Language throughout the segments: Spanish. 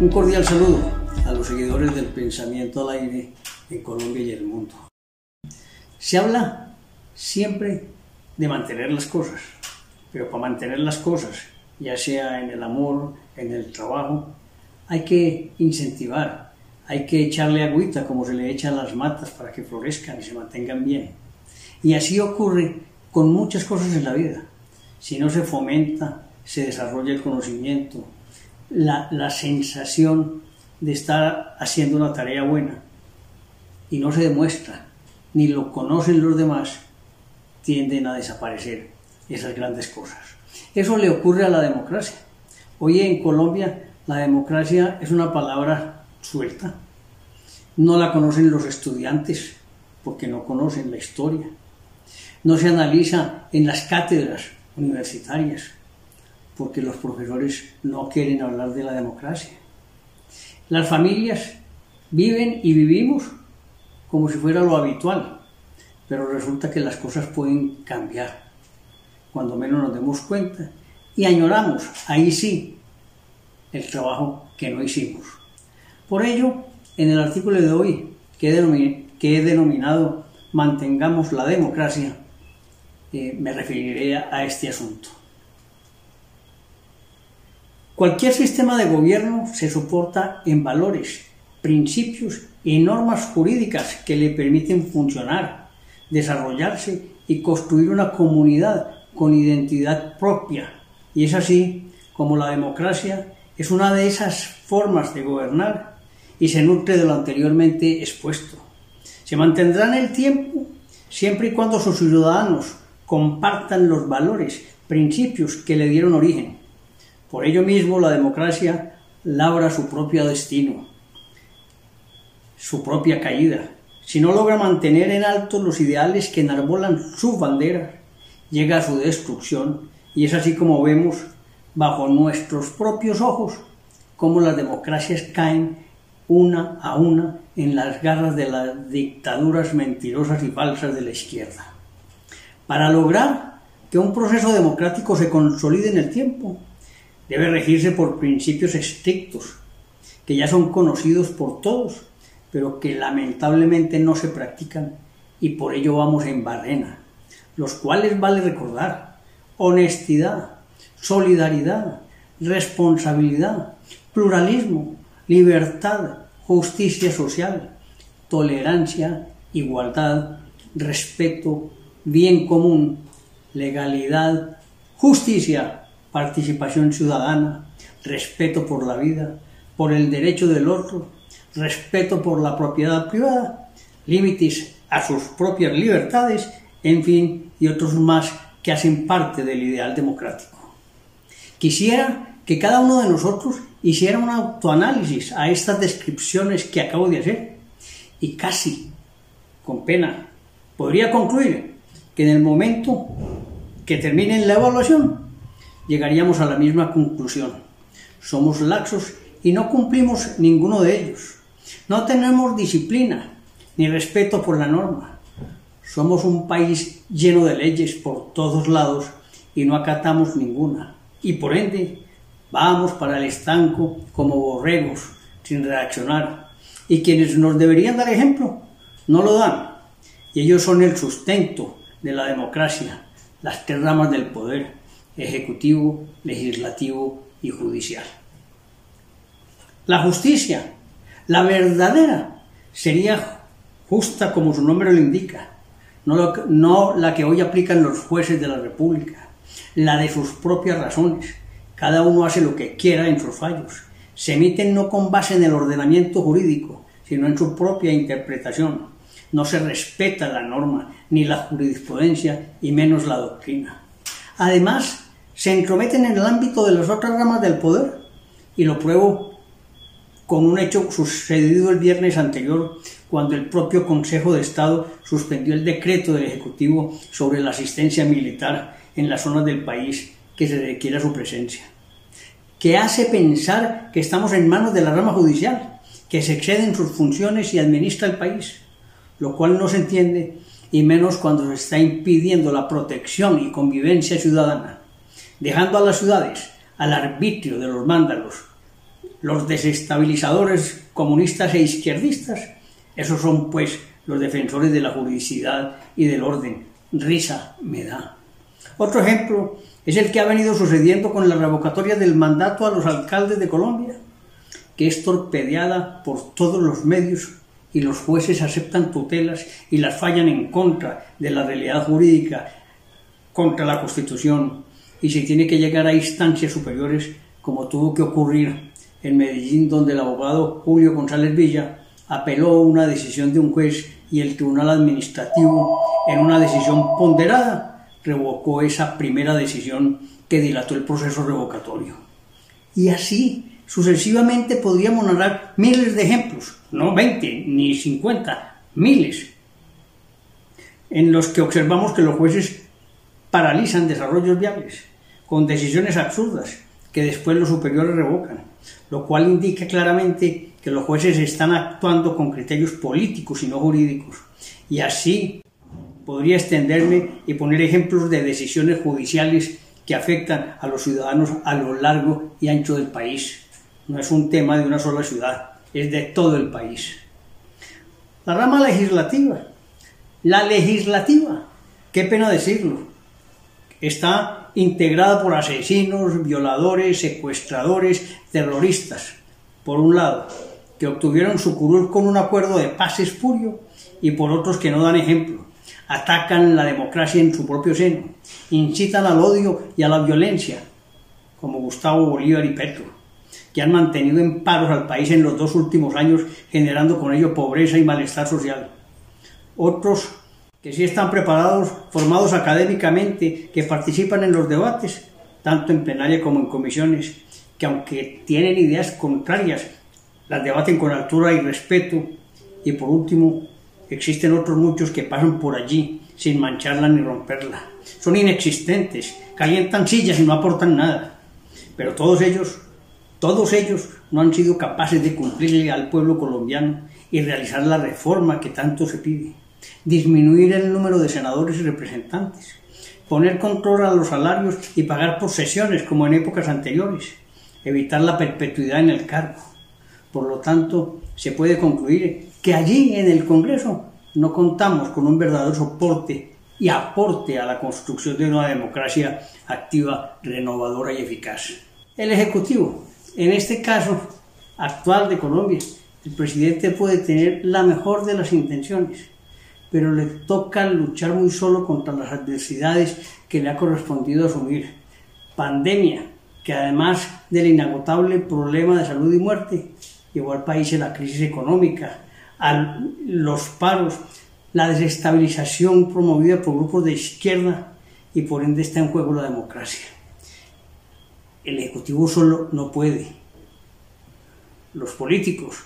Un cordial saludo a los seguidores del pensamiento al aire en Colombia y el mundo. Se habla siempre de mantener las cosas, pero para mantener las cosas, ya sea en el amor, en el trabajo, hay que incentivar, hay que echarle agüita como se le echa a las matas para que florezcan y se mantengan bien. Y así ocurre con muchas cosas en la vida. Si no se fomenta, se desarrolla el conocimiento, la, sensación de estar haciendo una tarea buena y no se demuestra, ni lo conocen los demás, tienden a desaparecer esas grandes cosas. Eso le ocurre a la democracia. Hoy en Colombia la democracia es una palabra suelta. No la conocen los estudiantes porque no conocen la historia. No se analiza en las cátedras universitarias porque los profesores no quieren hablar de la democracia. Las familias viven y vivimos como si fuera lo habitual, pero resulta que las cosas pueden cambiar cuando menos nos demos cuenta y añoramos, ahí sí, el trabajo que no hicimos. Por ello, en el artículo de hoy que he, denominado Mantengamos la democracia, eh, me referiré a este asunto. Cualquier sistema de gobierno se soporta en valores, principios y normas jurídicas que le permiten funcionar, desarrollarse y construir una comunidad con identidad propia. Y es así como la democracia es una de esas formas de gobernar y se nutre de lo anteriormente expuesto. Se mantendrá en el tiempo siempre y cuando sus ciudadanos compartan los valores, principios que le dieron origen. Por ello mismo la democracia labra su propio destino, su propia caída. Si no logra mantener en alto los ideales que enarbolan su bandera, llega a su destrucción y es así como vemos bajo nuestros propios ojos cómo las democracias caen una a una en las garras de las dictaduras mentirosas y falsas de la izquierda. Para lograr que un proceso democrático se consolide en el tiempo, debe regirse por principios estrictos, que ya son conocidos por todos, pero que lamentablemente no se practican y por ello vamos en barrena los cuales vale recordar honestidad, solidaridad, responsabilidad, pluralismo, libertad, justicia social, tolerancia, igualdad, respeto, bien común, legalidad, justicia, participación ciudadana, respeto por la vida, por el derecho del otro, respeto por la propiedad privada, límites a sus propias libertades en fin, y otros más que hacen parte del ideal democrático. Quisiera que cada uno de nosotros hiciera un autoanálisis a estas descripciones que acabo de hacer y casi, con pena, podría concluir que en el momento que termine la evaluación llegaríamos a la misma conclusión. Somos laxos y no cumplimos ninguno de ellos. No tenemos disciplina ni respeto por la norma somos un país lleno de leyes por todos lados y no acatamos ninguna. Y por ende, vamos para el estanco como borregos, sin reaccionar. Y quienes nos deberían dar ejemplo, no lo dan. Y ellos son el sustento de la democracia, las tres del poder, ejecutivo, legislativo y judicial. La justicia, la verdadera, sería justa como su nombre lo indica, no, la que hoy aplican los jueces de la República, la de sus propias razones. Cada uno hace lo que quiera en sus fallos. Se emiten no con base en el ordenamiento jurídico, sino en su propia interpretación. No se respeta la norma, ni la jurisprudencia, y menos la doctrina. Además, se entrometen en el ámbito de las otras ramas del poder, y lo pruebo con un hecho sucedido el viernes anterior, cuando el propio Consejo de Estado suspendió el decreto del Ejecutivo sobre la asistencia militar en las zonas del país que se requiera su presencia, que hace pensar que estamos en manos de la rama judicial, que se exceden sus funciones y administra el país, lo cual no se entiende y menos cuando se está impidiendo la protección y convivencia ciudadana, dejando a las ciudades al arbitrio de los mándalos los desestabilizadores comunistas e izquierdistas, esos son pues los defensores de la juridicidad y del orden. Risa me da. Otro ejemplo es el que ha venido sucediendo con la revocatoria del mandato a los alcaldes de Colombia, que es torpedeada por todos los medios y los jueces aceptan tutelas y las fallan en contra de la realidad jurídica, contra la Constitución, y se tiene que llegar a instancias superiores como tuvo que ocurrir en Medellín, donde el abogado Julio González Villa apeló una decisión de un juez y el Tribunal Administrativo, en una decisión ponderada, revocó esa primera decisión que dilató el proceso revocatorio. Y así, sucesivamente, podríamos narrar miles de ejemplos, no 20 ni 50, miles, en los que observamos que los jueces paralizan desarrollos viables con decisiones absurdas que después los superiores revocan, lo cual indica claramente que los jueces están actuando con criterios políticos y no jurídicos. Y así podría extenderme y poner ejemplos de decisiones judiciales que afectan a los ciudadanos a lo largo y ancho del país. No es un tema de una sola ciudad, es de todo el país. La rama legislativa. La legislativa, qué pena decirlo, está integrada por asesinos, violadores, secuestradores, terroristas, por un lado, que obtuvieron su curul con un acuerdo de paz espurio, y por otros que no dan ejemplo, atacan la democracia en su propio seno, incitan al odio y a la violencia, como Gustavo Bolívar y Petro, que han mantenido en paros al país en los dos últimos años, generando con ello pobreza y malestar social. Otros que sí están preparados, formados académicamente, que participan en los debates, tanto en plenaria como en comisiones, que aunque tienen ideas contrarias, las debaten con altura y respeto. Y por último, existen otros muchos que pasan por allí sin mancharla ni romperla. Son inexistentes, calientan sillas y no aportan nada. Pero todos ellos, todos ellos no han sido capaces de cumplirle al pueblo colombiano y realizar la reforma que tanto se pide disminuir el número de senadores y representantes, poner control a los salarios y pagar por sesiones como en épocas anteriores, evitar la perpetuidad en el cargo. Por lo tanto, se puede concluir que allí en el Congreso no contamos con un verdadero soporte y aporte a la construcción de una democracia activa, renovadora y eficaz. El Ejecutivo, en este caso actual de Colombia, el presidente puede tener la mejor de las intenciones, pero le toca luchar muy solo contra las adversidades que le ha correspondido asumir. Pandemia, que además del inagotable problema de salud y muerte, llevó al país a la crisis económica, a los paros, la desestabilización promovida por grupos de izquierda y por ende está en juego la democracia. El Ejecutivo solo no puede. Los políticos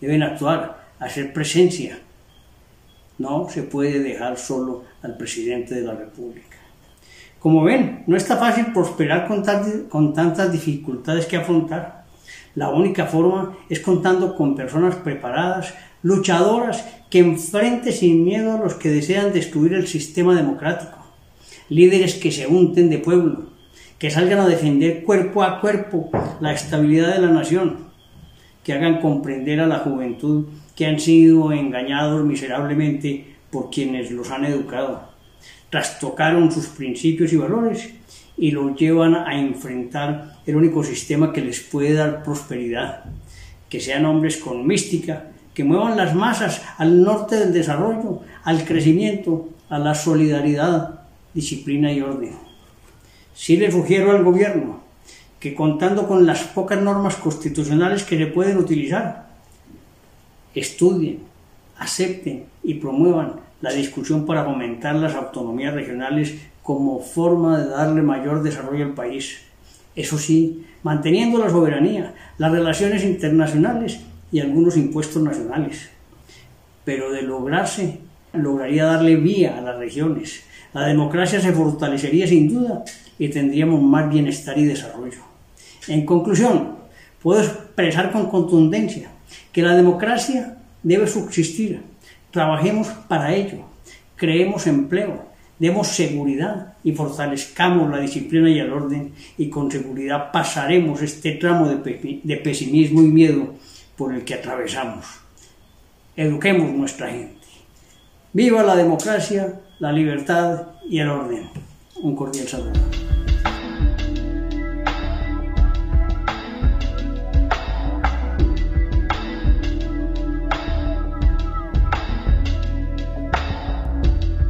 deben actuar, hacer presencia, no se puede dejar solo al presidente de la República. Como ven, no está fácil prosperar con, tantas dificultades que afrontar. La única forma es contando con personas preparadas, luchadoras, que enfrenten sin miedo a los que desean destruir el sistema democrático. Líderes que se unten de pueblo, que salgan a defender cuerpo a cuerpo la estabilidad de la nación, que hagan comprender a la juventud que han sido engañados miserablemente por quienes los han educado. Trastocaron sus principios y valores y los llevan a enfrentar el único sistema que les puede dar prosperidad. Que sean hombres con mística, que muevan las masas al norte del desarrollo, al crecimiento, a la solidaridad, disciplina y orden. Sí le sugiero al gobierno que contando con las pocas normas constitucionales que se pueden utilizar, estudien, acepten y promuevan la discusión para fomentar las autonomías regionales como forma de darle mayor desarrollo al país. Eso sí, manteniendo la soberanía, las relaciones internacionales y algunos impuestos nacionales. Pero de lograrse, lograría darle vía a las regiones. La democracia se fortalecería sin duda y tendríamos más bienestar y desarrollo. En conclusión, puedo expresar con contundencia que la democracia debe subsistir. Trabajemos para ello. Creemos empleo. demos seguridad y fortalezcamos la disciplina y el orden y con seguridad pasaremos este tramo de, pesimismo y miedo por el que atravesamos. Eduquemos nuestra gente. Viva la democracia, la libertad y el orden. Un cordial saludo.